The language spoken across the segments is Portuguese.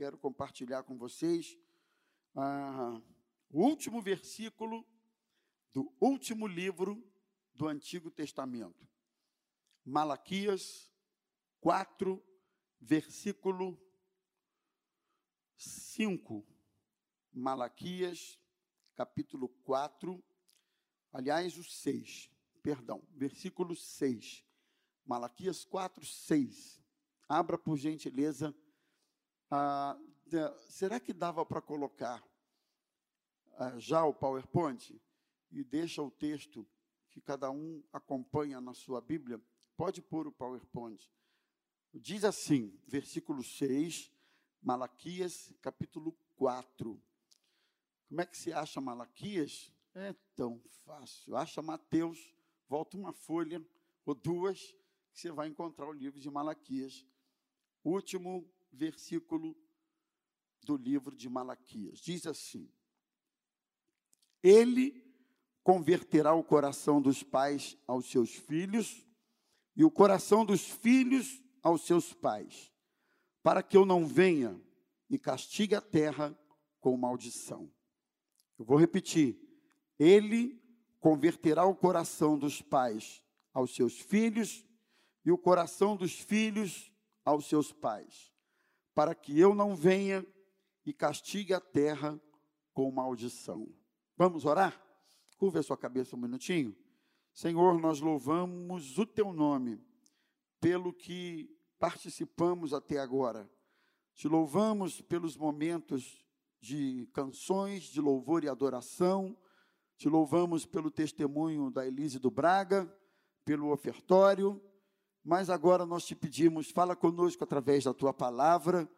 quero compartilhar com vocês ah, o último versículo do último livro do Antigo Testamento. Malaquias 4, versículo 5. Malaquias, capítulo 4, aliás, o 6, perdão, versículo 6. Malaquias 4, 6. Abra, por gentileza. Ah, será que dava para colocar ah, já o PowerPoint? E deixa o texto que cada um acompanha na sua Bíblia. Pode pôr o PowerPoint. Diz assim, versículo 6, Malaquias, capítulo 4. Como é que se acha Malaquias? É tão fácil. Acha Mateus, volta uma folha ou duas, que você vai encontrar o livro de Malaquias. Último versículo do livro de Malaquias. Diz assim: Ele converterá o coração dos pais aos seus filhos e o coração dos filhos aos seus pais, para que eu não venha e castigue a terra com maldição. Eu vou repetir. Ele converterá o coração dos pais aos seus filhos e o coração dos filhos aos seus pais, para que eu não venha e castigue a terra com maldição. Vamos orar? Curva a sua cabeça um minutinho. Senhor, nós louvamos o teu nome pelo que participamos até agora. Te louvamos pelos momentos de canções de louvor e adoração. Te louvamos pelo testemunho da Elise do Braga, pelo ofertório. Mas agora nós te pedimos, fala conosco através da tua palavra,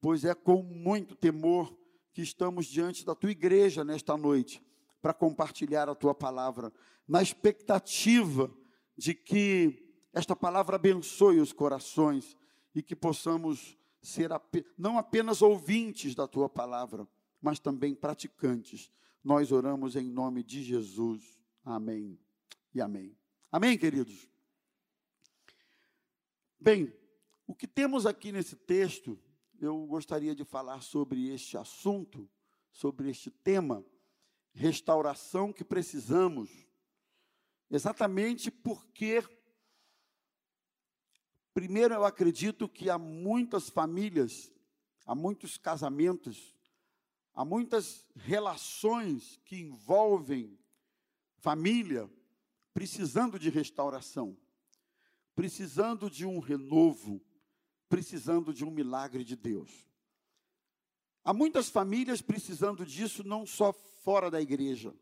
pois é com muito temor que estamos diante da tua igreja nesta noite para compartilhar a tua palavra, na expectativa de que esta palavra abençoe os corações e que possamos ser não apenas ouvintes da tua palavra, mas também praticantes. Nós oramos em nome de Jesus. Amém e amém. Amém, queridos? Bem, o que temos aqui nesse texto, eu gostaria de falar sobre este assunto, sobre este tema, restauração que precisamos, exatamente porque Primeiro, eu acredito que há muitas famílias, há muitos casamentos, há muitas relações que envolvem família precisando de restauração, precisando de um renovo, precisando de um milagre de Deus. Há muitas famílias precisando disso, não só fora da igreja,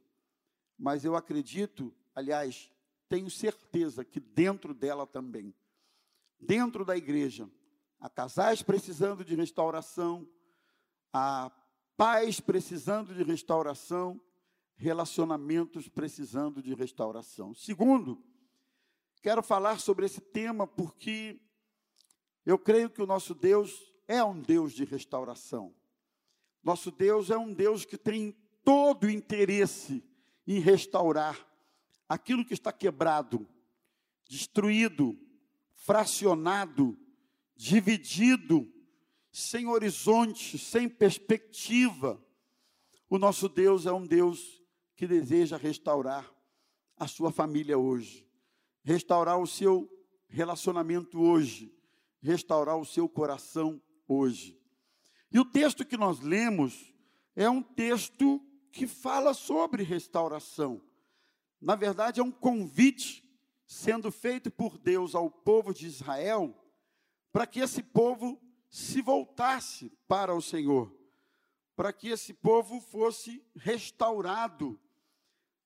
mas eu acredito, aliás, tenho certeza que dentro dela também dentro da igreja. Há casais precisando de restauração, há pais precisando de restauração, relacionamentos precisando de restauração. Segundo, quero falar sobre esse tema porque eu creio que o nosso Deus é um Deus de restauração. Nosso Deus é um Deus que tem todo o interesse em restaurar aquilo que está quebrado, destruído, fracionado, dividido, sem horizonte, sem perspectiva. O nosso Deus é um Deus que deseja restaurar a sua família hoje, restaurar o seu relacionamento hoje, restaurar o seu coração hoje. E o texto que nós lemos é um texto que fala sobre restauração. Na verdade, é um convite sendo feito por Deus ao povo de Israel, para que esse povo se voltasse para o Senhor, para que esse povo fosse restaurado.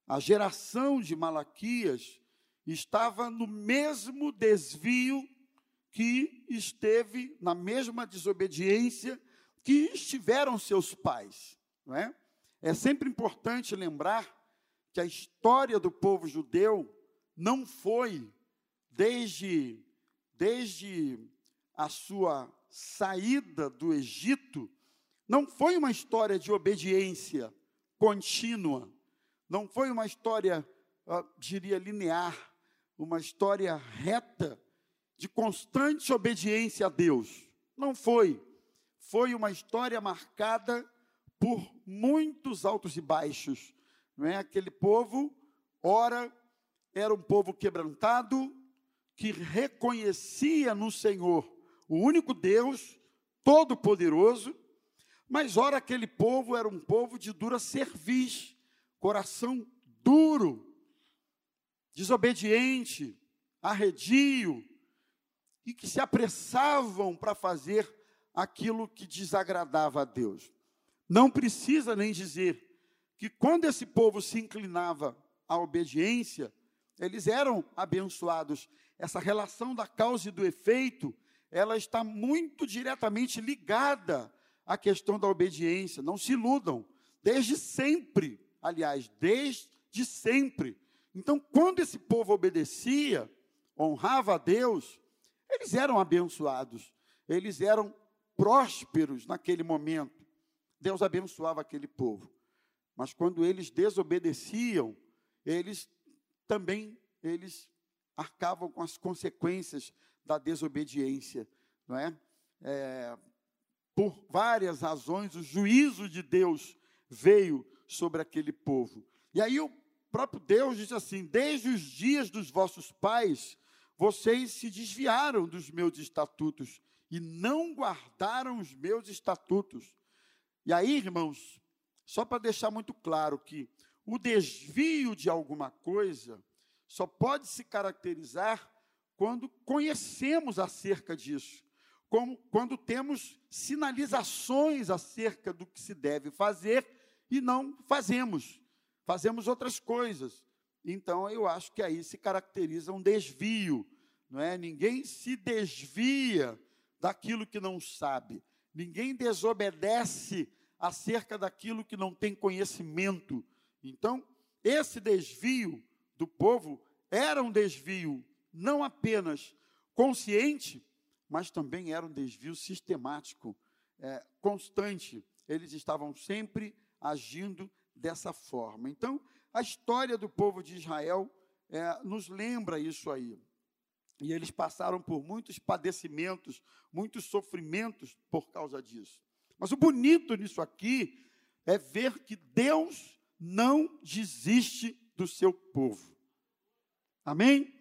A geração de Malaquias estava no mesmo desvio que esteve na mesma desobediência que estiveram seus pais, não é? É sempre importante lembrar que a história do povo judeu não foi desde desde a sua saída do Egito, não foi uma história de obediência contínua, não foi uma história, diria, linear, uma história reta de constante obediência a Deus. Não foi. foi uma história marcada por muitos altos e baixos. Não é? Aquele povo, ora, era um povo quebrantado, que reconhecia no Senhor o único Deus, todo-poderoso, mas ora aquele povo era um povo de dura cerviz, coração duro, desobediente, arredio, e que se apressavam para fazer aquilo que desagradava a Deus. Não precisa nem dizer que quando esse povo se inclinava à obediência, eles eram abençoados. Essa relação da causa e do efeito, ela está muito diretamente ligada à questão da obediência. Não se iludam. Desde sempre, aliás, desde sempre. Então, quando esse povo obedecia, honrava a Deus, eles eram abençoados. Eles eram prósperos naquele momento. Deus abençoava aquele povo. Mas quando eles desobedeciam, eles também eles arcavam com as consequências da desobediência, não é? é? Por várias razões, o juízo de Deus veio sobre aquele povo. E aí o próprio Deus diz assim: Desde os dias dos vossos pais, vocês se desviaram dos meus estatutos e não guardaram os meus estatutos. E aí, irmãos, só para deixar muito claro que o desvio de alguma coisa só pode se caracterizar quando conhecemos acerca disso, como quando temos sinalizações acerca do que se deve fazer e não fazemos, fazemos outras coisas. Então eu acho que aí se caracteriza um desvio, não é? Ninguém se desvia daquilo que não sabe. Ninguém desobedece acerca daquilo que não tem conhecimento. Então, esse desvio do povo era um desvio não apenas consciente, mas também era um desvio sistemático, é, constante. Eles estavam sempre agindo dessa forma. Então, a história do povo de Israel é, nos lembra isso aí. E eles passaram por muitos padecimentos, muitos sofrimentos por causa disso. Mas o bonito nisso aqui é ver que Deus não desiste do seu povo. Amém?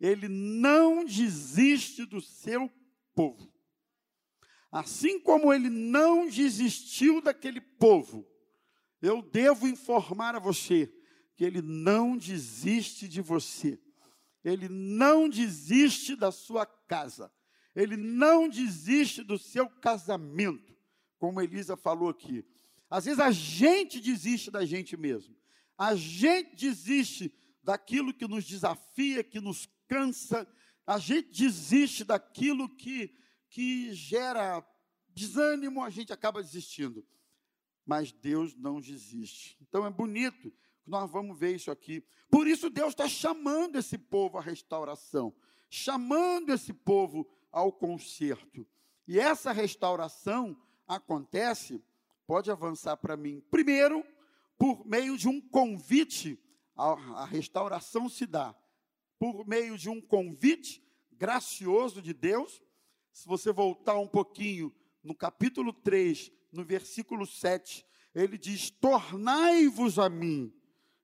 Ele não desiste do seu povo. Assim como ele não desistiu daquele povo, eu devo informar a você que ele não desiste de você. Ele não desiste da sua casa. Ele não desiste do seu casamento, como Elisa falou aqui. Às vezes a gente desiste da gente mesmo. A gente desiste daquilo que nos desafia, que nos cansa. A gente desiste daquilo que, que gera desânimo, a gente acaba desistindo. Mas Deus não desiste. Então é bonito nós vamos ver isso aqui. Por isso Deus está chamando esse povo à restauração, chamando esse povo ao conserto. E essa restauração acontece, pode avançar para mim, primeiro, por meio de um convite, a, a restauração se dá por meio de um convite gracioso de Deus. Se você voltar um pouquinho no capítulo 3, no versículo 7, ele diz: Tornai-vos a mim,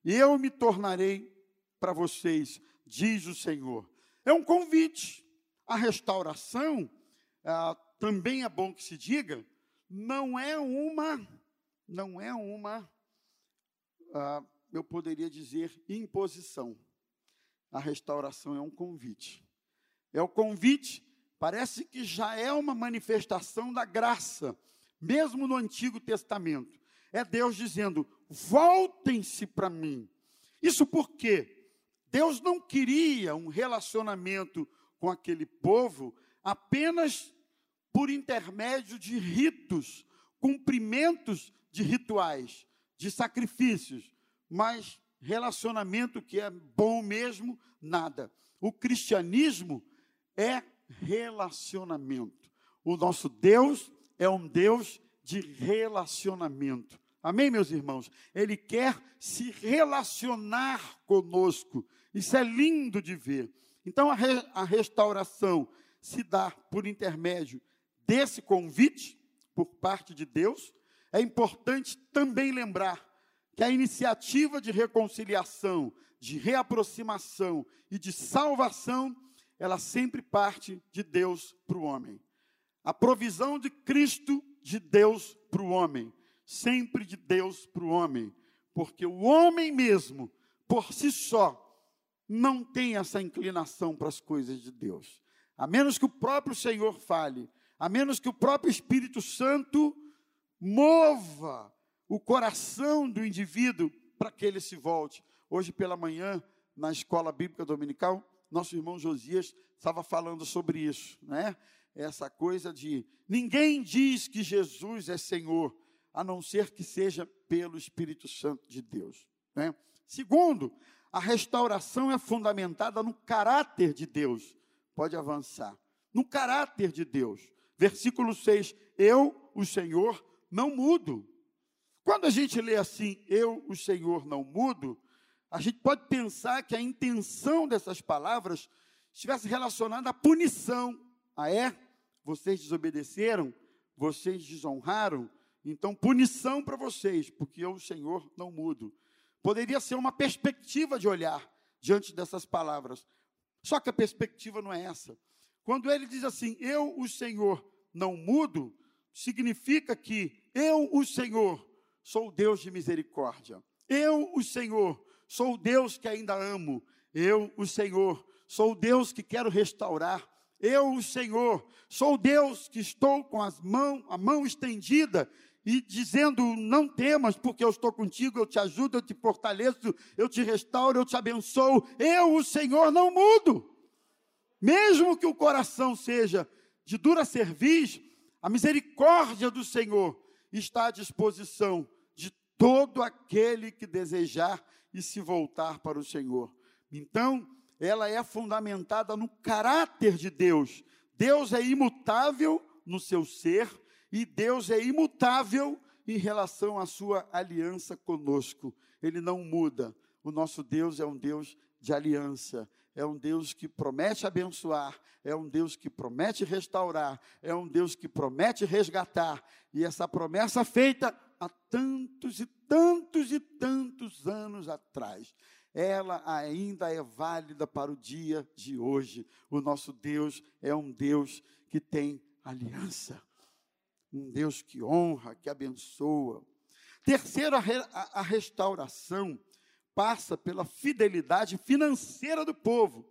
e eu me tornarei para vocês, diz o Senhor. É um convite. A restauração, ah, também é bom que se diga, não é uma, não é uma, ah, eu poderia dizer, imposição. A restauração é um convite. É o convite, parece que já é uma manifestação da graça, mesmo no Antigo Testamento. É Deus dizendo: voltem-se para mim. Isso porque Deus não queria um relacionamento com aquele povo apenas por intermédio de ritos, cumprimentos de rituais, de sacrifícios, mas relacionamento que é bom mesmo, nada. O cristianismo é relacionamento. O nosso Deus é um Deus de relacionamento. Amém, meus irmãos? Ele quer se relacionar conosco. Isso é lindo de ver. Então, a, re, a restauração se dá por intermédio desse convite, por parte de Deus, é importante também lembrar que a iniciativa de reconciliação, de reaproximação e de salvação, ela sempre parte de Deus para o homem. A provisão de Cristo de Deus para o homem, sempre de Deus para o homem, porque o homem mesmo, por si só, não tem essa inclinação para as coisas de Deus. A menos que o próprio Senhor fale, a menos que o próprio Espírito Santo mova o coração do indivíduo para que ele se volte. Hoje pela manhã, na escola bíblica dominical, nosso irmão Josias estava falando sobre isso, né? Essa coisa de ninguém diz que Jesus é Senhor, a não ser que seja pelo Espírito Santo de Deus, né? Segundo, a restauração é fundamentada no caráter de Deus. Pode avançar. No caráter de Deus. Versículo 6: Eu, o Senhor, não mudo. Quando a gente lê assim, eu, o Senhor, não mudo, a gente pode pensar que a intenção dessas palavras estivesse relacionada à punição. Ah, é? Vocês desobedeceram, vocês desonraram, então punição para vocês, porque eu, o Senhor, não mudo. Poderia ser uma perspectiva de olhar diante dessas palavras. Só que a perspectiva não é essa. Quando ele diz assim, eu, o Senhor, não mudo, significa que eu, o Senhor, sou Deus de misericórdia. Eu, o Senhor, sou Deus que ainda amo. Eu, o Senhor, sou Deus que quero restaurar. Eu, o Senhor, sou Deus que estou com as mão, a mão estendida e dizendo: Não temas, porque eu estou contigo, eu te ajudo, eu te fortaleço, eu te restauro, eu te abençoo. Eu, o Senhor, não mudo. Mesmo que o coração seja de dura cerviz, a misericórdia do Senhor está à disposição de todo aquele que desejar e se voltar para o Senhor. Então, ela é fundamentada no caráter de Deus. Deus é imutável no seu ser, e Deus é imutável em relação à sua aliança conosco. Ele não muda. O nosso Deus é um Deus de aliança. É um Deus que promete abençoar, é um Deus que promete restaurar, é um Deus que promete resgatar. E essa promessa feita há tantos e tantos e tantos anos atrás, ela ainda é válida para o dia de hoje. O nosso Deus é um Deus que tem aliança um Deus que honra, que abençoa. Terceiro, a, a, a restauração passa pela fidelidade financeira do povo.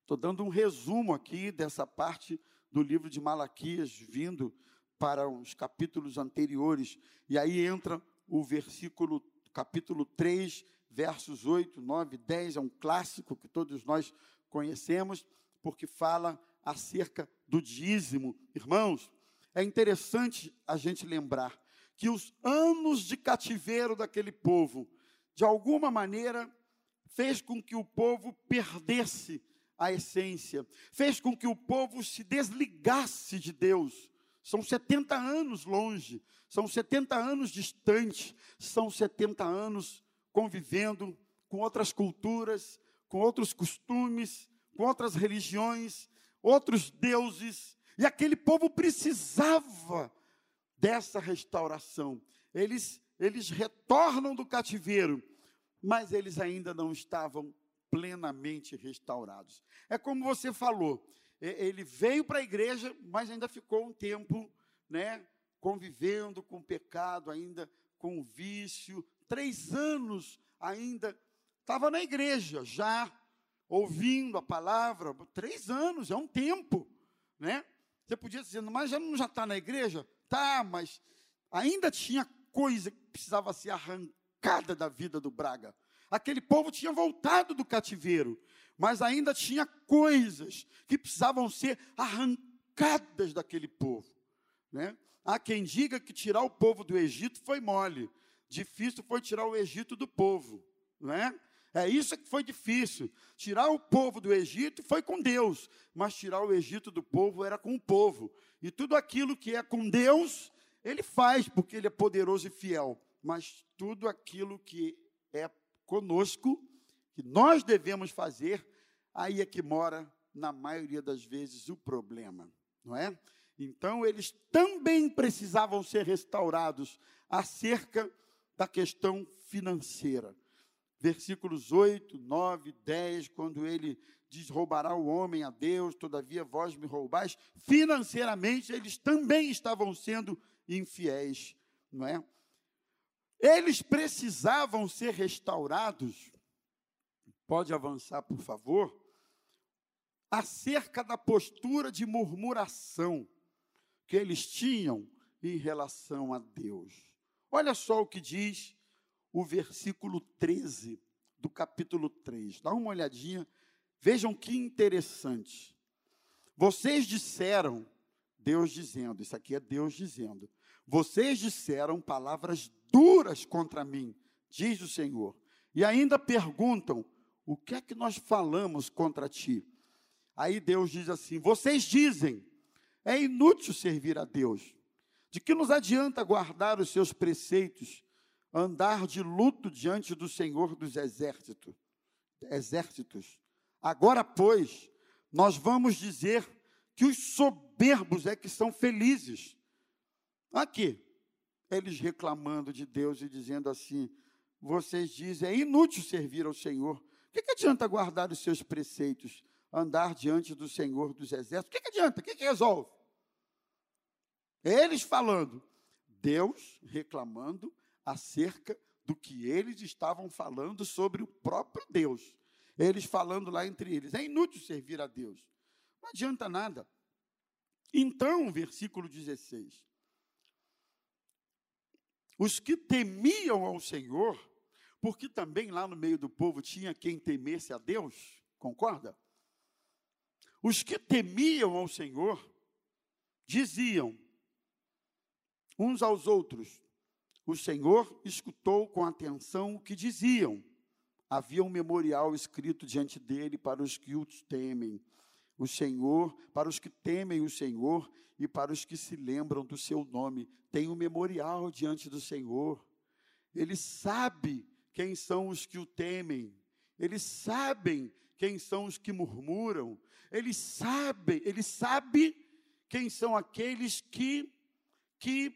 Estou dando um resumo aqui dessa parte do livro de Malaquias, vindo para os capítulos anteriores. E aí entra o versículo, capítulo 3, versos 8, 9, 10, é um clássico que todos nós conhecemos, porque fala acerca do dízimo. Irmãos, é interessante a gente lembrar que os anos de cativeiro daquele povo, de alguma maneira, fez com que o povo perdesse a essência, fez com que o povo se desligasse de Deus. São 70 anos longe, são 70 anos distante, são 70 anos convivendo com outras culturas, com outros costumes, com outras religiões, outros deuses, e aquele povo precisava dessa restauração. Eles, eles retornam do cativeiro, mas eles ainda não estavam plenamente restaurados. É como você falou, ele veio para a igreja, mas ainda ficou um tempo, né, convivendo com o pecado, ainda com o vício. Três anos ainda estava na igreja, já ouvindo a palavra. Três anos é um tempo, né? Você podia dizer, mas já não já está na igreja? Tá, mas ainda tinha coisa que precisava ser arrancada da vida do Braga. Aquele povo tinha voltado do cativeiro, mas ainda tinha coisas que precisavam ser arrancadas daquele povo. Né? Há quem diga que tirar o povo do Egito foi mole, difícil foi tirar o Egito do povo. Não é? É isso que foi difícil. Tirar o povo do Egito foi com Deus, mas tirar o Egito do povo era com o povo. E tudo aquilo que é com Deus, ele faz, porque ele é poderoso e fiel. Mas tudo aquilo que é conosco, que nós devemos fazer, aí é que mora, na maioria das vezes, o problema, não é? Então, eles também precisavam ser restaurados acerca da questão financeira. Versículos 8, 9, 10, quando ele diz: roubará o homem a Deus, todavia vós me roubais. Financeiramente, eles também estavam sendo infiéis, não é? Eles precisavam ser restaurados. Pode avançar, por favor. Acerca da postura de murmuração que eles tinham em relação a Deus. Olha só o que diz o versículo 13 do capítulo 3. Dá uma olhadinha Vejam que interessante. Vocês disseram, Deus dizendo, isso aqui é Deus dizendo, vocês disseram palavras duras contra mim, diz o Senhor, e ainda perguntam: o que é que nós falamos contra ti? Aí Deus diz assim: vocês dizem, é inútil servir a Deus, de que nos adianta guardar os seus preceitos, andar de luto diante do Senhor dos exércitos, exércitos. Agora, pois, nós vamos dizer que os soberbos é que são felizes. Aqui, eles reclamando de Deus e dizendo assim: vocês dizem, é inútil servir ao Senhor. O que, que adianta guardar os seus preceitos, andar diante do Senhor dos exércitos? O que, que adianta? O que, que resolve? Eles falando, Deus reclamando acerca do que eles estavam falando sobre o próprio Deus. Eles falando lá entre eles: é inútil servir a Deus, não adianta nada. Então, versículo 16: os que temiam ao Senhor, porque também lá no meio do povo tinha quem temesse a Deus, concorda? Os que temiam ao Senhor diziam uns aos outros: O Senhor escutou com atenção o que diziam havia um memorial escrito diante dele para os que o temem. O Senhor, para os que temem o Senhor e para os que se lembram do seu nome, tem um memorial diante do Senhor. Ele sabe quem são os que o temem. Eles sabem quem são os que murmuram. Ele sabe, ele sabe quem são aqueles que que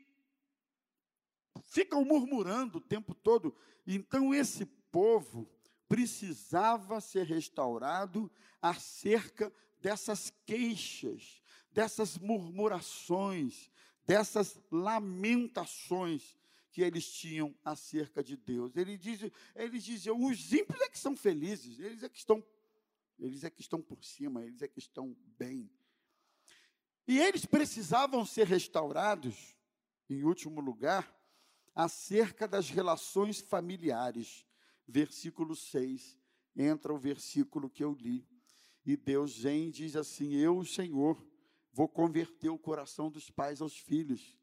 ficam murmurando o tempo todo. Então esse povo precisava ser restaurado acerca dessas queixas, dessas murmurações, dessas lamentações que eles tinham acerca de Deus. Ele diz, eles diziam, os ímpios é que são felizes, eles é que estão, eles é que estão por cima, eles é que estão bem. E eles precisavam ser restaurados, em último lugar, acerca das relações familiares versículo 6, entra o versículo que eu li. E Deus vem e diz assim: Eu, o Senhor, vou converter o coração dos pais aos filhos,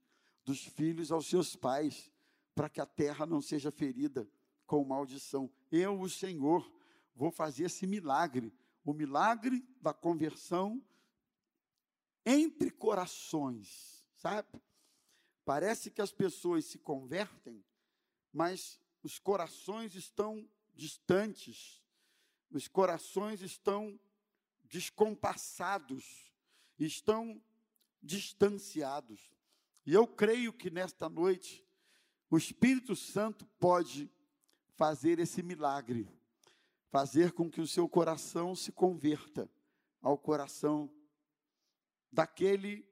dos filhos aos seus pais, para que a terra não seja ferida com maldição. Eu, o Senhor, vou fazer esse milagre, o milagre da conversão entre corações, sabe? Parece que as pessoas se convertem, mas os corações estão distantes, os corações estão descompassados, estão distanciados. E eu creio que nesta noite o Espírito Santo pode fazer esse milagre, fazer com que o seu coração se converta ao coração daquele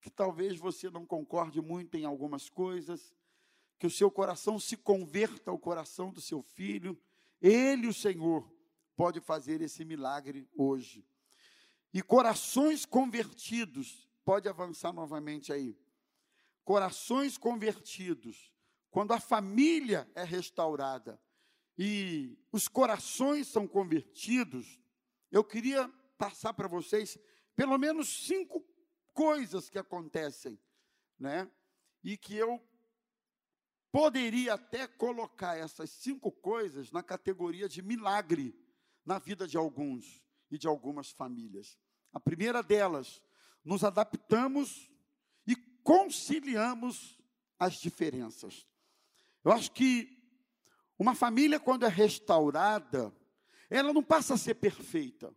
que talvez você não concorde muito em algumas coisas, que o seu coração se converta ao coração do seu filho. Ele, o Senhor, pode fazer esse milagre hoje. E corações convertidos, pode avançar novamente aí. Corações convertidos, quando a família é restaurada e os corações são convertidos, eu queria passar para vocês pelo menos cinco coisas que acontecem, né? E que eu poderia até colocar essas cinco coisas na categoria de milagre na vida de alguns e de algumas famílias. A primeira delas, nos adaptamos e conciliamos as diferenças. Eu acho que uma família, quando é restaurada, ela não passa a ser perfeita.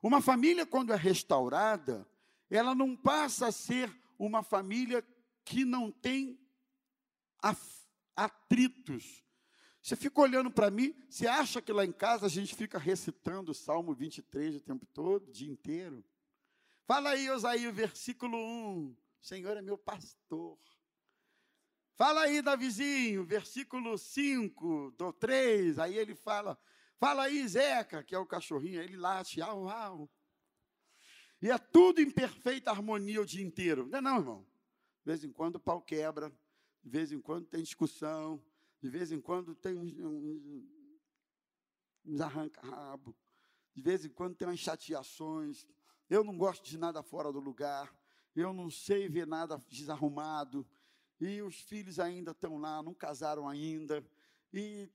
Uma família, quando é restaurada, ela não passa a ser uma família que não tem atritos. Você fica olhando para mim, você acha que lá em casa a gente fica recitando o Salmo 23 o tempo todo, o dia inteiro? Fala aí, Osaí, versículo 1. Senhor é meu pastor. Fala aí, Davizinho, versículo 5 do 3. Aí ele fala, fala aí, Zeca, que é o cachorrinho, ele late, au, au. E é tudo em perfeita harmonia o dia inteiro. Não é não, irmão? De vez em quando o pau quebra, de vez em quando tem discussão, de vez em quando tem uns, uns, arranca-rabo, de vez em quando tem umas chateações. Eu não gosto de nada fora do lugar, eu não sei ver nada desarrumado, e os filhos ainda estão lá, não casaram ainda, e,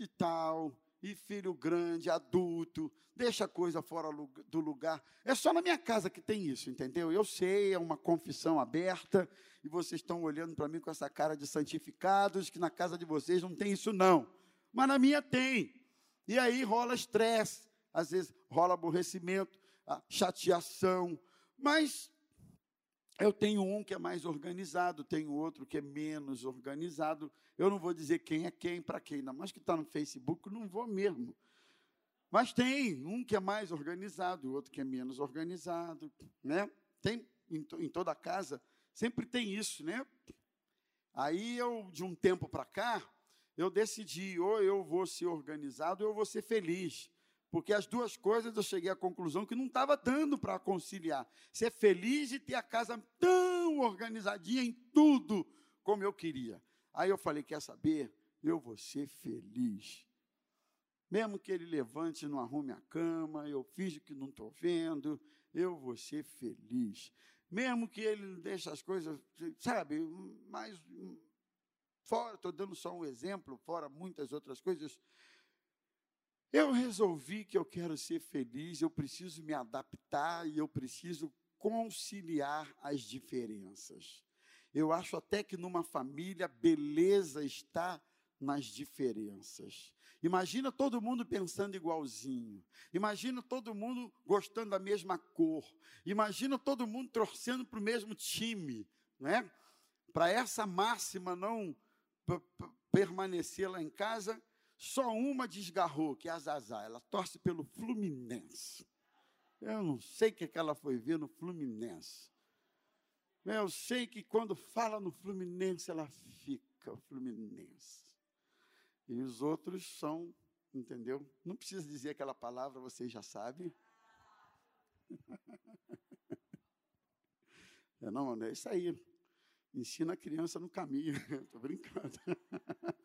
e tal e filho grande, adulto, deixa a coisa fora do lugar. É só na minha casa que tem isso, entendeu? Eu sei, é uma confissão aberta, e vocês estão olhando para mim com essa cara de santificados, que na casa de vocês não tem isso, não. Mas na minha tem. E aí rola estresse, às vezes rola aborrecimento, chateação. Mas eu tenho um que é mais organizado, tenho outro que é menos organizado. Eu não vou dizer quem é quem para quem, ainda mais que está no Facebook, não vou mesmo. Mas tem um que é mais organizado, outro que é menos organizado, né? Tem em, em toda casa, sempre tem isso, né? Aí eu, de um tempo para cá, eu decidi, ou eu vou ser organizado, ou eu vou ser feliz. Porque as duas coisas eu cheguei à conclusão que não estava dando para conciliar. Ser feliz e ter a casa tão organizadinha em tudo como eu queria. Aí eu falei: quer saber? Eu vou ser feliz. Mesmo que ele levante e não arrume a cama, eu finge que não estou vendo, eu vou ser feliz. Mesmo que ele deixe as coisas, sabe, mais. Fora, estou dando só um exemplo, fora muitas outras coisas, eu resolvi que eu quero ser feliz, eu preciso me adaptar e eu preciso conciliar as diferenças. Eu acho até que numa família, beleza está nas diferenças. Imagina todo mundo pensando igualzinho. Imagina todo mundo gostando da mesma cor. Imagina todo mundo torcendo para o mesmo time, não é? Para essa máxima não permanecer lá em casa, só uma desgarrou, que é a Zazá. Ela torce pelo Fluminense. Eu não sei o que, é ela foi ver no Fluminense. Eu sei que quando fala no Fluminense, ela fica, o Fluminense. E os outros são, entendeu? Não precisa dizer aquela palavra, vocês já sabem. É, não, não é isso aí. Ensina a criança no caminho. Estou brincando.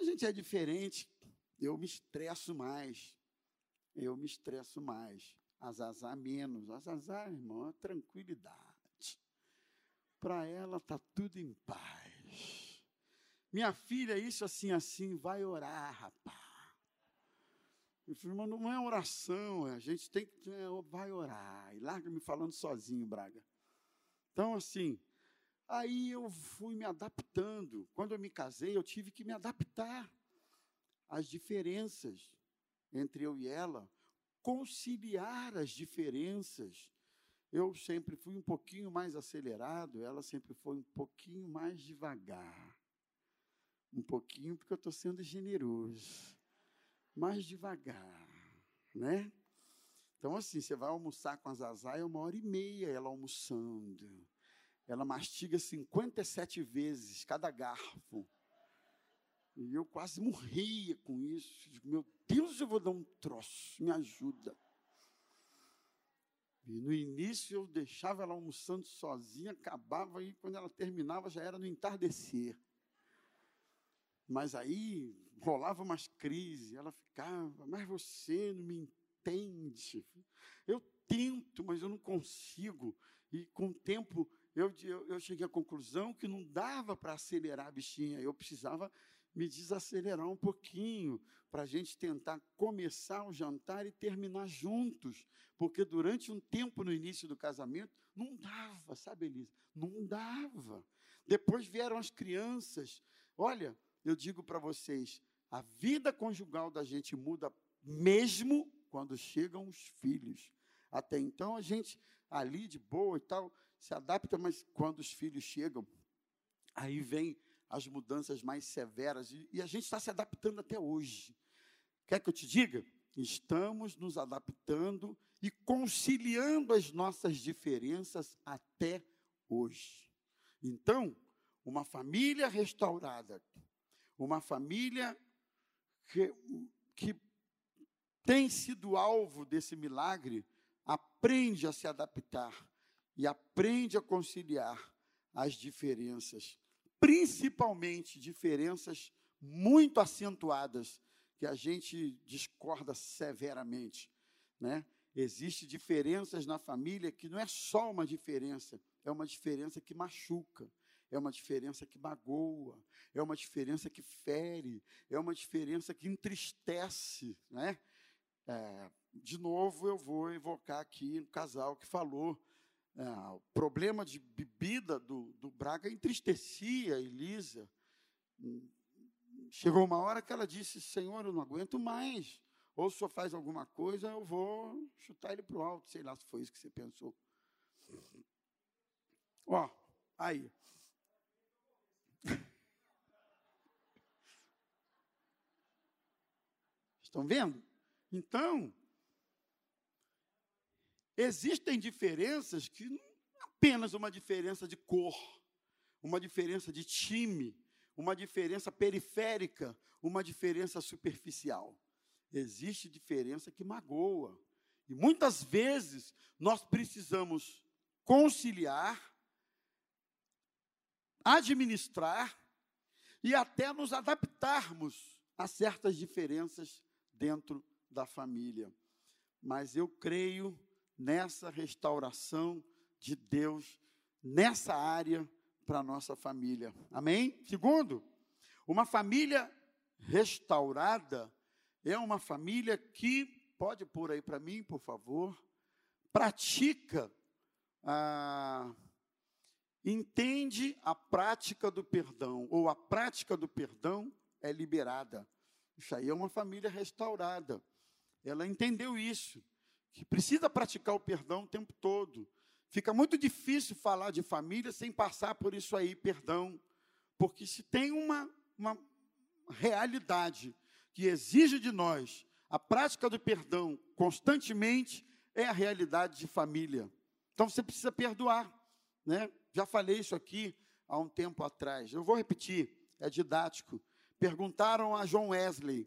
a gente é diferente. Eu me estresso mais. Eu me estresso mais. Azazá menos. Azazá, irmão, é tranquilidade. Para ela está tudo em paz. Minha filha, isso assim, assim, vai orar, rapaz. Eu falei, não é oração, a gente tem que. É, vai orar. E larga me falando sozinho, Braga. Então, assim, Aí eu fui me adaptando. Quando eu me casei, eu tive que me adaptar às diferenças entre eu e ela, conciliar as diferenças. Eu sempre fui um pouquinho mais acelerado, ela sempre foi um pouquinho mais devagar. Um pouquinho, porque eu estou sendo generoso. Mais devagar, né? Então, assim, você vai almoçar com a Zazá, é uma hora e meia ela almoçando ela mastiga 57 vezes cada garfo. E eu quase morria com isso. Meu Deus, eu vou dar um troço, me ajuda. E no início eu deixava ela almoçando sozinha, acabava e quando ela terminava já era no entardecer. Mas aí rolava umas crises, ela ficava, mas você não me entende. Eu tento, mas eu não consigo. E com o tempo eu, eu, eu cheguei à conclusão que não dava para acelerar a bichinha, eu precisava me desacelerar um pouquinho para a gente tentar começar o jantar e terminar juntos, porque durante um tempo no início do casamento não dava, sabe, Elisa? Não dava. Depois vieram as crianças. Olha, eu digo para vocês, a vida conjugal da gente muda mesmo quando chegam os filhos. Até então a gente ali de boa e tal, se adapta, mas quando os filhos chegam, aí vem as mudanças mais severas e, e a gente está se adaptando até hoje. Quer que eu te diga? Estamos nos adaptando e conciliando as nossas diferenças até hoje. Então, uma família restaurada, uma família que, que tem sido alvo desse milagre, aprende a se adaptar e aprende a conciliar as diferenças, principalmente diferenças muito acentuadas que a gente discorda severamente, né? Existem diferenças na família que não é só uma diferença, é uma diferença que machuca, é uma diferença que magoa, é uma diferença que fere, é uma diferença que entristece, né? É, de novo, eu vou evocar aqui um casal que falou. É, o problema de bebida do, do Braga entristecia a Elisa. Chegou uma hora que ela disse: Senhor, eu não aguento mais. Ou senhor faz alguma coisa, eu vou chutar ele para o alto. Sei lá se foi isso que você pensou. Ó, aí. Estão vendo? Então, existem diferenças que não é apenas uma diferença de cor, uma diferença de time, uma diferença periférica, uma diferença superficial. Existe diferença que magoa. E muitas vezes nós precisamos conciliar, administrar e até nos adaptarmos a certas diferenças dentro da família. Mas eu creio nessa restauração de Deus nessa área para nossa família. Amém? Segundo, uma família restaurada é uma família que, pode pôr aí para mim, por favor, pratica, ah, entende a prática do perdão, ou a prática do perdão é liberada. Isso aí é uma família restaurada. Ela entendeu isso, que precisa praticar o perdão o tempo todo. Fica muito difícil falar de família sem passar por isso aí, perdão. Porque se tem uma, uma realidade que exige de nós a prática do perdão constantemente, é a realidade de família. Então você precisa perdoar. Né? Já falei isso aqui há um tempo atrás. Eu vou repetir, é didático perguntaram a John Wesley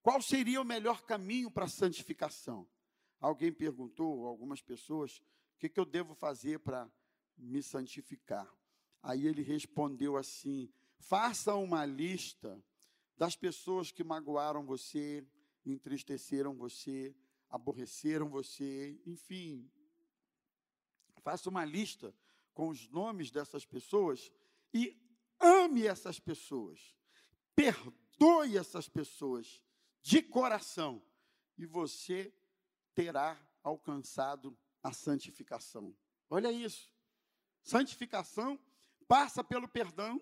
qual seria o melhor caminho para a santificação. Alguém perguntou, algumas pessoas, o que, que eu devo fazer para me santificar? Aí ele respondeu assim: faça uma lista das pessoas que magoaram você, entristeceram você, aborreceram você, enfim. Faça uma lista com os nomes dessas pessoas e ame essas pessoas perdoe essas pessoas de coração e você terá alcançado a santificação. Olha isso. Santificação passa pelo perdão.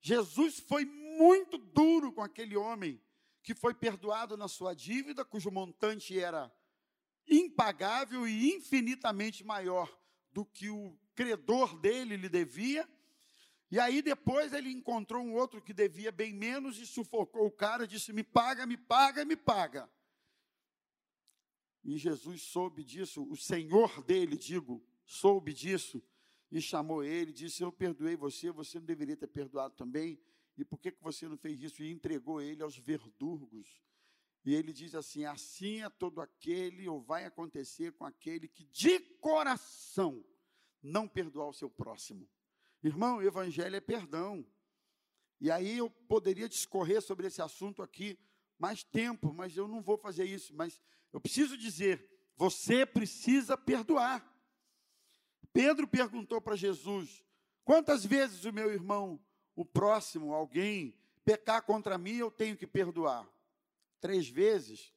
Jesus foi muito duro com aquele homem que foi perdoado na sua dívida, cujo montante era impagável e infinitamente maior do que o credor dele lhe devia, e aí depois ele encontrou um outro que devia bem menos e sufocou o cara, disse: "Me paga, me paga, me paga". E Jesus soube disso, o Senhor dele, digo, soube disso e chamou ele, disse: "Eu perdoei você, você não deveria ter perdoado também. E por que que você não fez isso?" E entregou ele aos verdurgos. E ele diz assim: "Assim é todo aquele ou vai acontecer com aquele que de coração não perdoar o seu próximo." Irmão, o evangelho é perdão. E aí eu poderia discorrer sobre esse assunto aqui mais tempo, mas eu não vou fazer isso. Mas eu preciso dizer: você precisa perdoar. Pedro perguntou para Jesus: quantas vezes o meu irmão, o próximo, alguém, pecar contra mim, eu tenho que perdoar? Três vezes?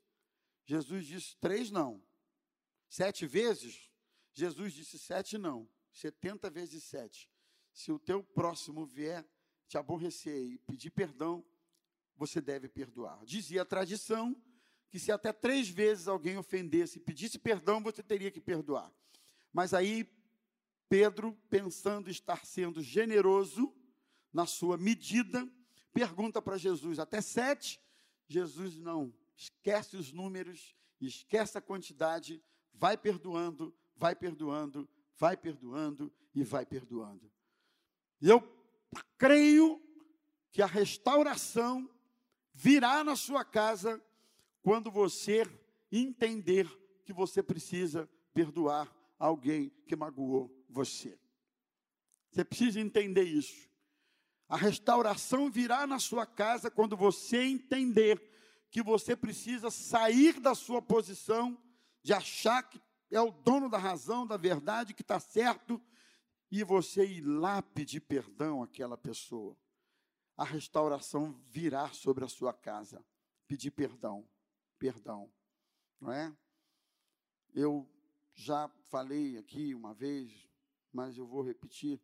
Jesus disse: três não. Sete vezes? Jesus disse: sete não. Setenta vezes sete se o teu próximo vier te aborrecer e pedir perdão, você deve perdoar. Dizia a tradição que se até três vezes alguém ofendesse e pedisse perdão, você teria que perdoar. Mas aí, Pedro, pensando estar sendo generoso na sua medida, pergunta para Jesus: até sete? Jesus não, esquece os números, esquece a quantidade, vai perdoando, vai perdoando, vai perdoando e vai perdoando. E eu creio que a restauração virá na sua casa quando você entender que você precisa perdoar alguém que magoou você. Você precisa entender isso. A restauração virá na sua casa quando você entender que você precisa sair da sua posição de achar que é o dono da razão, da verdade, que está certo, e você ir lá pedir perdão àquela pessoa. A restauração virá sobre a sua casa. Pedir perdão, perdão, não é? Eu já falei aqui uma vez, mas eu vou repetir.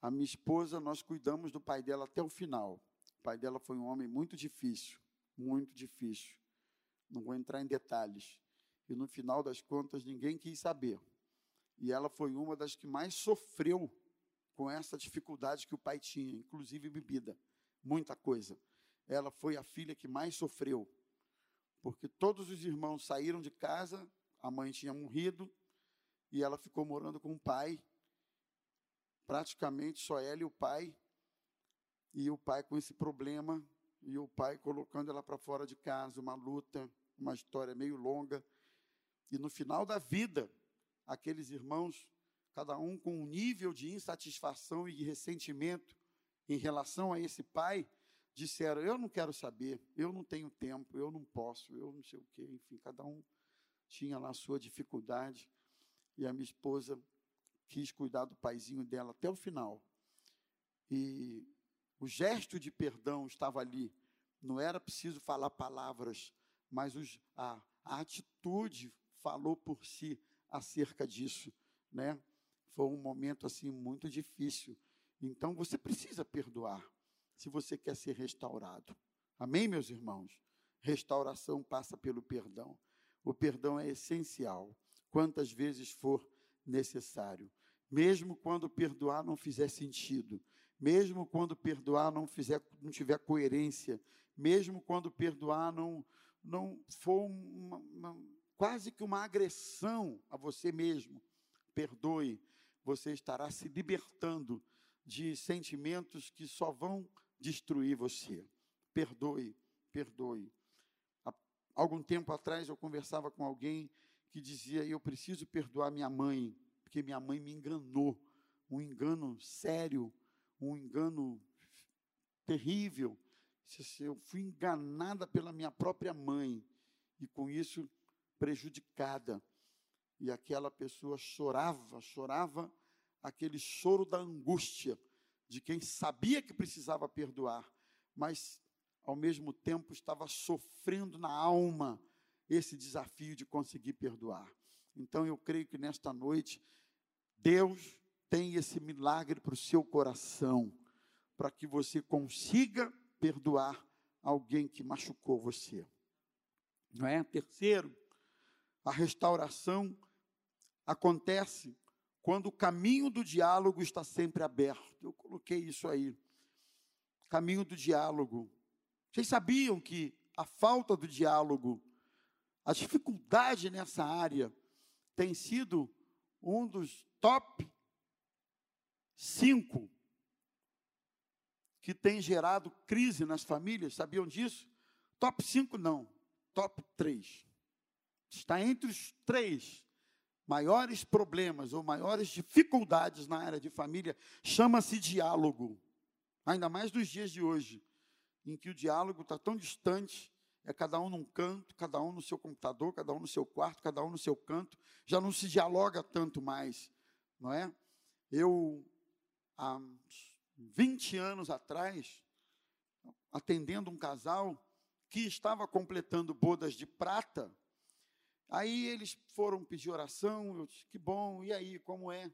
A minha esposa, nós cuidamos do pai dela até o final. O pai dela foi um homem muito difícil, muito difícil. Não vou entrar em detalhes. E no final das contas, ninguém quis saber. E ela foi uma das que mais sofreu com essa dificuldade que o pai tinha, inclusive bebida, muita coisa. Ela foi a filha que mais sofreu, porque todos os irmãos saíram de casa, a mãe tinha morrido e ela ficou morando com o pai. Praticamente só ela e o pai. E o pai com esse problema, e o pai colocando ela para fora de casa, uma luta, uma história meio longa. E no final da vida, aqueles irmãos, cada um com um nível de insatisfação e ressentimento em relação a esse pai, disseram: Eu não quero saber, eu não tenho tempo, eu não posso, eu não sei o quê. Enfim, cada um tinha lá a sua dificuldade. E a minha esposa quis cuidar do paizinho dela até o final. E o gesto de perdão estava ali. Não era preciso falar palavras, mas os, a, a atitude falou por si acerca disso, né? Foi um momento assim muito difícil. Então você precisa perdoar se você quer ser restaurado. Amém, meus irmãos? Restauração passa pelo perdão. O perdão é essencial, quantas vezes for necessário. Mesmo quando perdoar não fizer sentido, mesmo quando perdoar não fizer não tiver coerência, mesmo quando perdoar não não for uma, uma, quase que uma agressão a você mesmo, perdoe, você estará se libertando de sentimentos que só vão destruir você. Perdoe, perdoe. Há algum tempo atrás eu conversava com alguém que dizia: Eu preciso perdoar minha mãe, porque minha mãe me enganou. Um engano sério, um engano terrível. Eu fui enganada pela minha própria mãe. E com isso prejudicada. E aquela pessoa chorava, chorava aquele choro da angústia de quem sabia que precisava perdoar, mas ao mesmo tempo estava sofrendo na alma esse desafio de conseguir perdoar. Então eu creio que nesta noite Deus tem esse milagre para o seu coração, para que você consiga perdoar alguém que machucou você. Não é? Terceiro, a restauração acontece quando o caminho do diálogo está sempre aberto. Eu coloquei isso aí. Caminho do diálogo. Vocês sabiam que a falta do diálogo, a dificuldade nessa área, tem sido um dos top cinco que tem gerado crise nas famílias? Sabiam disso? Top 5 não, top 3 está entre os três maiores problemas ou maiores dificuldades na área de família, chama-se diálogo. Ainda mais nos dias de hoje, em que o diálogo está tão distante, é cada um num canto, cada um no seu computador, cada um no seu quarto, cada um no seu canto, já não se dialoga tanto mais, não é? Eu, há 20 anos atrás, atendendo um casal que estava completando bodas de prata, Aí eles foram pedir oração, eu disse, que bom, e aí, como é?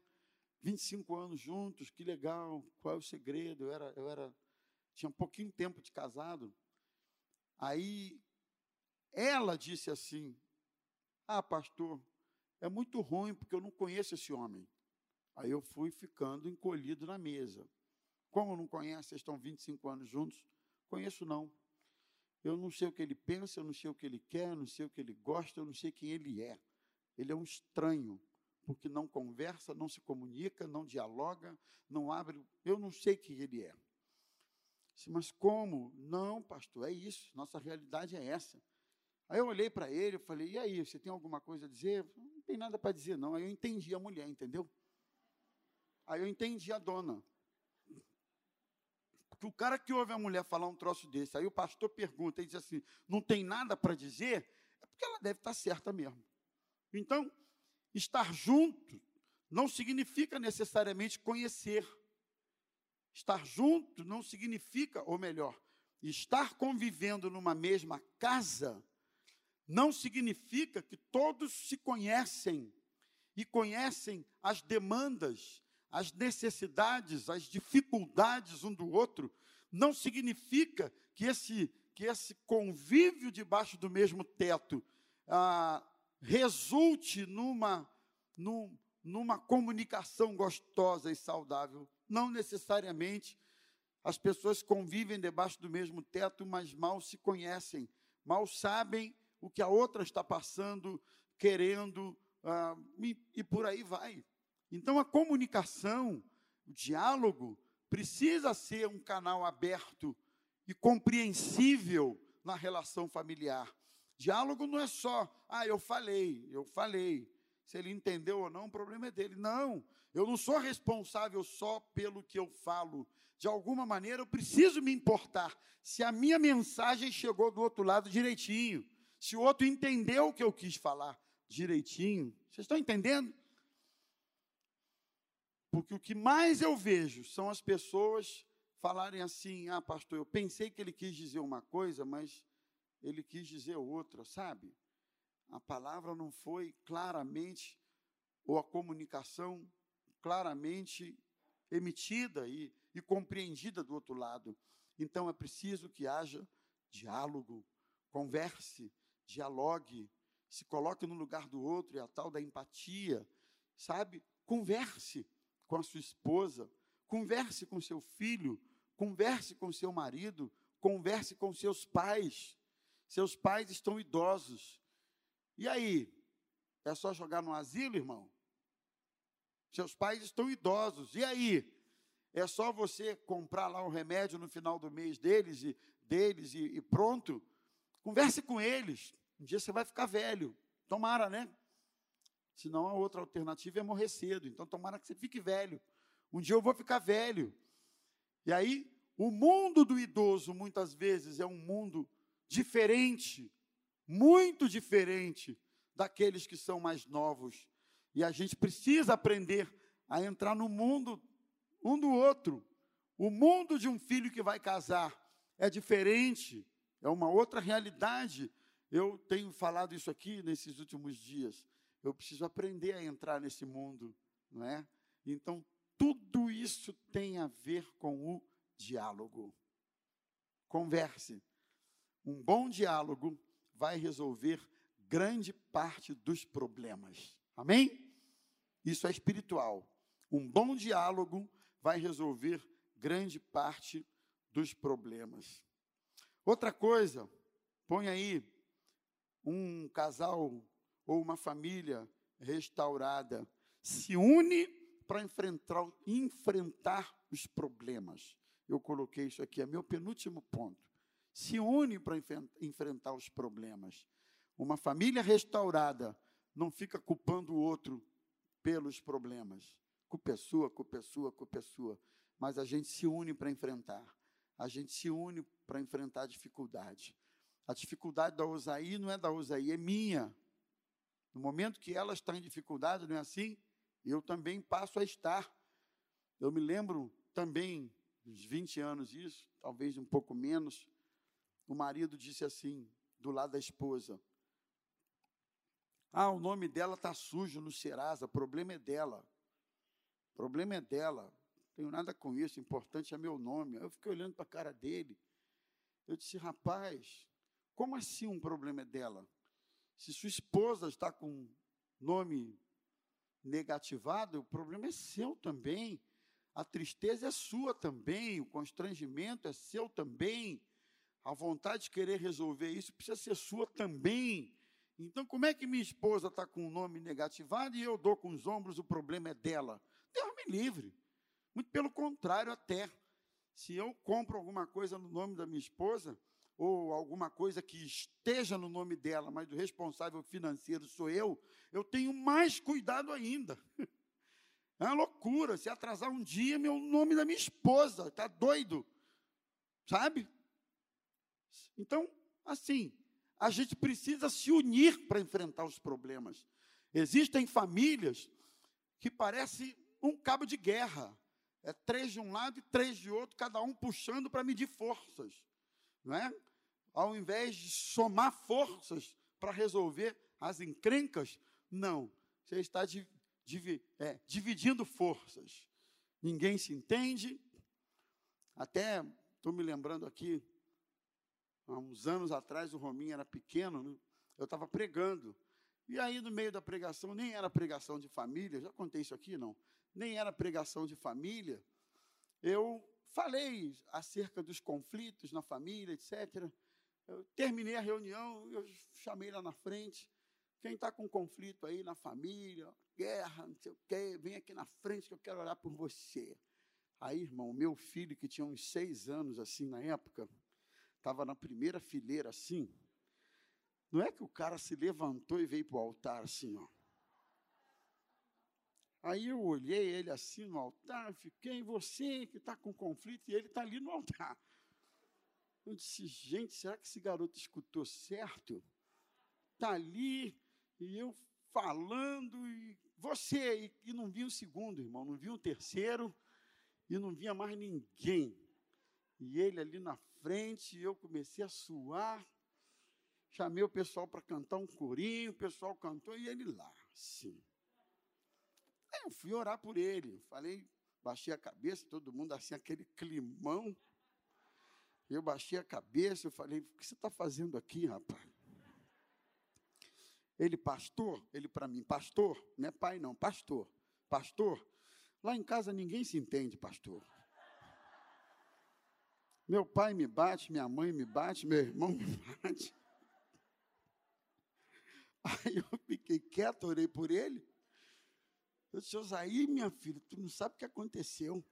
25 anos juntos, que legal, qual é o segredo? Eu era, eu era, tinha um pouquinho tempo de casado. Aí ela disse assim: Ah, pastor, é muito ruim porque eu não conheço esse homem. Aí eu fui ficando encolhido na mesa. Como não conhece, vocês estão 25 anos juntos? Conheço não. Eu não sei o que ele pensa, eu não sei o que ele quer, eu não sei o que ele gosta, eu não sei quem ele é. Ele é um estranho, porque não conversa, não se comunica, não dialoga, não abre. Eu não sei quem ele é. Mas como? Não, pastor, é isso. Nossa realidade é essa. Aí eu olhei para ele e falei: E aí, você tem alguma coisa a dizer? Não tem nada para dizer, não. Aí eu entendi a mulher, entendeu? Aí eu entendi a dona. Porque o cara que ouve a mulher falar um troço desse, aí o pastor pergunta e diz assim: Não tem nada para dizer? É porque ela deve estar certa mesmo. Então, estar junto não significa necessariamente conhecer. Estar junto não significa, ou melhor, estar convivendo numa mesma casa não significa que todos se conhecem e conhecem as demandas, as necessidades, as dificuldades um do outro. Não significa que esse, que esse convívio debaixo do mesmo teto ah, resulte numa, num, numa comunicação gostosa e saudável. Não necessariamente as pessoas convivem debaixo do mesmo teto, mas mal se conhecem, mal sabem o que a outra está passando, querendo, ah, e, e por aí vai. Então a comunicação, o diálogo, precisa ser um canal aberto e compreensível na relação familiar. Diálogo não é só, ah, eu falei, eu falei. Se ele entendeu ou não, o problema é dele. Não, eu não sou responsável só pelo que eu falo. De alguma maneira, eu preciso me importar se a minha mensagem chegou do outro lado direitinho, se o outro entendeu o que eu quis falar direitinho. Vocês estão entendendo? Porque o que mais eu vejo são as pessoas falarem assim: ah, pastor, eu pensei que ele quis dizer uma coisa, mas ele quis dizer outra, sabe? A palavra não foi claramente, ou a comunicação claramente emitida e, e compreendida do outro lado. Então é preciso que haja diálogo, converse, dialogue, se coloque no lugar do outro, é a tal da empatia, sabe? Converse com a sua esposa, converse com seu filho, converse com seu marido, converse com seus pais. Seus pais estão idosos. E aí? É só jogar no asilo, irmão? Seus pais estão idosos. E aí? É só você comprar lá o remédio no final do mês deles e deles e, e pronto? Converse com eles. Um dia você vai ficar velho. Tomara, né? Senão a outra alternativa é morrer cedo. Então tomara que você fique velho. Um dia eu vou ficar velho. E aí, o mundo do idoso muitas vezes é um mundo diferente, muito diferente daqueles que são mais novos. E a gente precisa aprender a entrar no mundo um do outro. O mundo de um filho que vai casar é diferente, é uma outra realidade. Eu tenho falado isso aqui nesses últimos dias. Eu preciso aprender a entrar nesse mundo, não é? Então, tudo isso tem a ver com o diálogo. Converse. Um bom diálogo vai resolver grande parte dos problemas. Amém? Isso é espiritual. Um bom diálogo vai resolver grande parte dos problemas. Outra coisa, põe aí um casal ou uma família restaurada se une para enfrentar, enfrentar os problemas. Eu coloquei isso aqui, é meu penúltimo ponto se une para enfrentar os problemas. Uma família restaurada não fica culpando o outro pelos problemas. Culpa é sua, culpa é sua, culpa é sua. Mas a gente se une para enfrentar. A gente se une para enfrentar a dificuldade. A dificuldade da Osaí não é da Osaí, é minha. No momento que ela está em dificuldade, não é assim? Eu também passo a estar. Eu me lembro também, uns 20 anos isso, talvez um pouco menos, o marido disse assim, do lado da esposa: Ah, o nome dela está sujo no Serasa, o problema é dela. Problema é dela. Tenho nada com isso, o importante é meu nome. Eu fiquei olhando para a cara dele. Eu disse, rapaz, Como assim um problema é dela? Se sua esposa está com nome negativado, o problema é seu também. A tristeza é sua também, o constrangimento é seu também. A vontade de querer resolver isso precisa ser sua também. Então, como é que minha esposa está com o nome negativado e eu dou com os ombros, o problema é dela? Deus me livre. Muito pelo contrário, até. Se eu compro alguma coisa no nome da minha esposa, ou alguma coisa que esteja no nome dela, mas o responsável financeiro sou eu, eu tenho mais cuidado ainda. É uma loucura. Se atrasar um dia, meu nome da minha esposa, está doido. Sabe? Então, assim, a gente precisa se unir para enfrentar os problemas. Existem famílias que parecem um cabo de guerra. É três de um lado e três de outro, cada um puxando para medir forças. Não é? Ao invés de somar forças para resolver as encrencas, não. Você está é, dividindo forças. Ninguém se entende. Até estou me lembrando aqui, há uns anos atrás, o Rominho era pequeno, né? eu estava pregando. E aí, no meio da pregação, nem era pregação de família, já contei isso aqui, não? Nem era pregação de família. Eu falei acerca dos conflitos na família, etc. Eu terminei a reunião, eu chamei lá na frente. Quem está com conflito aí na família, guerra, não sei o quê, vem aqui na frente que eu quero orar por você. Aí, irmão, meu filho, que tinha uns seis anos assim na época, estava na primeira fileira assim. Não é que o cara se levantou e veio para o altar assim, ó. Aí eu olhei ele assim no altar, fiquei, você que está com conflito, e ele está ali no altar. Eu disse, gente, será que esse garoto escutou certo? Está ali, e eu falando, e você, e, e não vi um segundo, irmão, não vi um terceiro, e não via mais ninguém. E ele ali na frente, eu comecei a suar, chamei o pessoal para cantar um corinho, o pessoal cantou, e ele lá, sim. Aí eu fui orar por ele, falei, baixei a cabeça, todo mundo assim, aquele climão. Eu baixei a cabeça, eu falei, o que você está fazendo aqui, rapaz? Ele, pastor, ele para mim, pastor, não é pai não, pastor, pastor, lá em casa ninguém se entende, pastor. Meu pai me bate, minha mãe me bate, meu irmão me bate. Aí eu fiquei quieto, orei por ele. Eu disse, Osaí, minha filha, tu não sabe o que aconteceu.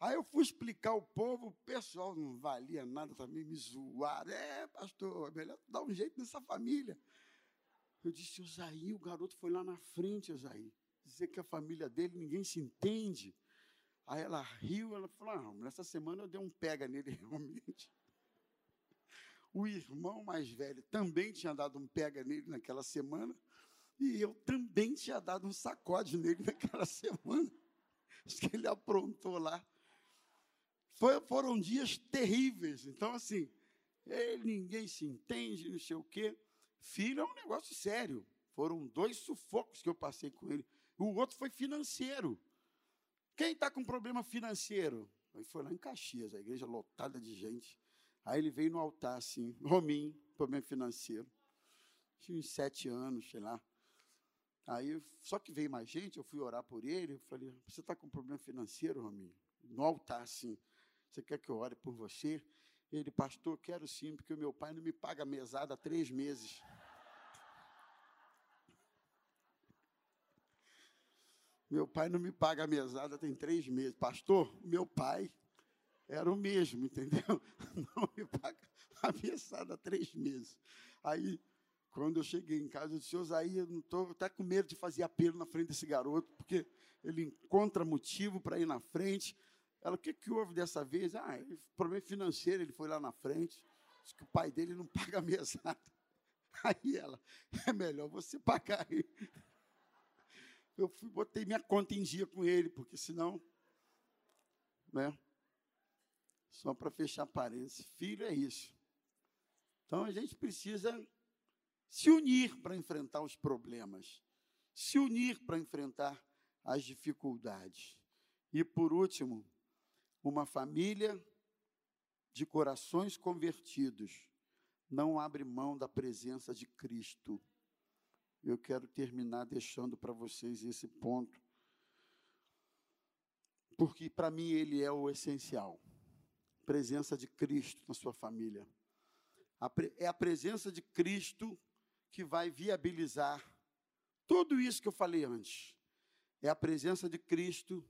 Aí eu fui explicar ao povo, o pessoal não valia nada também, me zoaram. É, pastor, é melhor dar um jeito nessa família. Eu disse, Osaí, o garoto foi lá na frente, Osaí, dizer que a família dele, ninguém se entende. Aí ela riu, ela falou, ah, nessa semana eu dei um pega nele realmente. O irmão mais velho também tinha dado um pega nele naquela semana, e eu também tinha dado um sacode nele naquela semana. Acho que ele aprontou lá. Foi, foram dias terríveis. Então, assim, ele, ninguém se entende, não sei o quê. Filho é um negócio sério. Foram dois sufocos que eu passei com ele. O outro foi financeiro. Quem está com problema financeiro? Aí foi lá em Caxias, a igreja lotada de gente. Aí ele veio no altar assim, Rominho, problema financeiro. Tinha uns sete anos, sei lá. Aí, só que veio mais gente, eu fui orar por ele. Eu falei: Você está com problema financeiro, Rominho? No altar, assim. Você quer que eu ore por você? Ele, pastor, quero sim, porque o meu pai não me paga mesada há três meses. Meu pai não me paga mesada tem três meses. Pastor, meu pai era o mesmo, entendeu? Não me paga a mesada há três meses. Aí, quando eu cheguei em casa, eu disse, Osaí, eu não estou até com medo de fazer apelo na frente desse garoto, porque ele encontra motivo para ir na frente. Ela, o que, que houve dessa vez? Ah, problema financeiro, ele foi lá na frente. Diz que o pai dele não paga a mesada. Aí ela, é melhor você pagar aí eu fui, botei minha conta em dia com ele, porque senão, né? Só para fechar parênteses, filho é isso. Então a gente precisa se unir para enfrentar os problemas, se unir para enfrentar as dificuldades. E por último, uma família de corações convertidos não abre mão da presença de Cristo. Eu quero terminar deixando para vocês esse ponto, porque para mim ele é o essencial. Presença de Cristo na sua família. É a presença de Cristo que vai viabilizar tudo isso que eu falei antes. É a presença de Cristo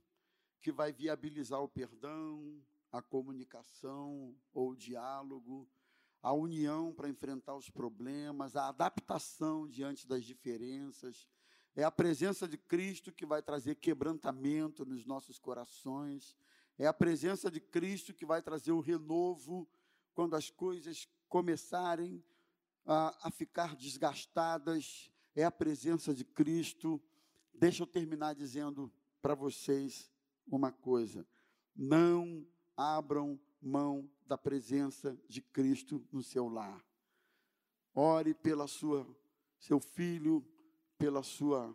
que vai viabilizar o perdão, a comunicação ou o diálogo, a união para enfrentar os problemas, a adaptação diante das diferenças. É a presença de Cristo que vai trazer quebrantamento nos nossos corações. É a presença de Cristo que vai trazer o renovo quando as coisas começarem a, a ficar desgastadas. É a presença de Cristo. Deixa eu terminar dizendo para vocês uma coisa: não abram mão da presença de Cristo no seu lar. Ore pela sua seu filho, pela sua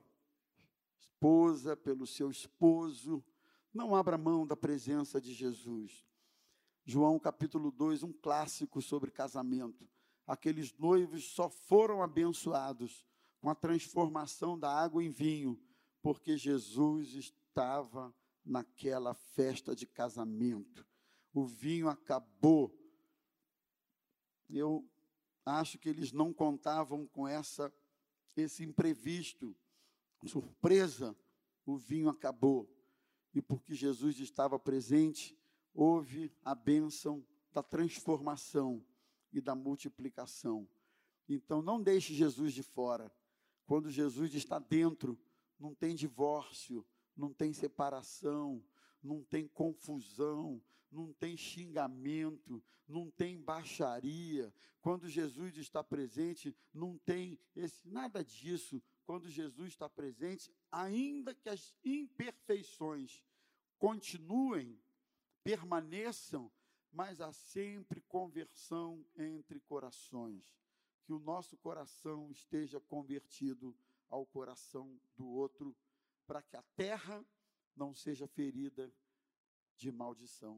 esposa, pelo seu esposo. Não abra mão da presença de Jesus. João capítulo 2, um clássico sobre casamento. Aqueles noivos só foram abençoados com a transformação da água em vinho, porque Jesus estava naquela festa de casamento o vinho acabou. Eu acho que eles não contavam com essa esse imprevisto, surpresa, o vinho acabou. E porque Jesus estava presente, houve a bênção da transformação e da multiplicação. Então não deixe Jesus de fora. Quando Jesus está dentro, não tem divórcio, não tem separação, não tem confusão, não tem xingamento, não tem baixaria. Quando Jesus está presente, não tem esse, nada disso. Quando Jesus está presente, ainda que as imperfeições continuem, permaneçam, mas há sempre conversão entre corações. Que o nosso coração esteja convertido ao coração do outro, para que a terra não seja ferida de maldição.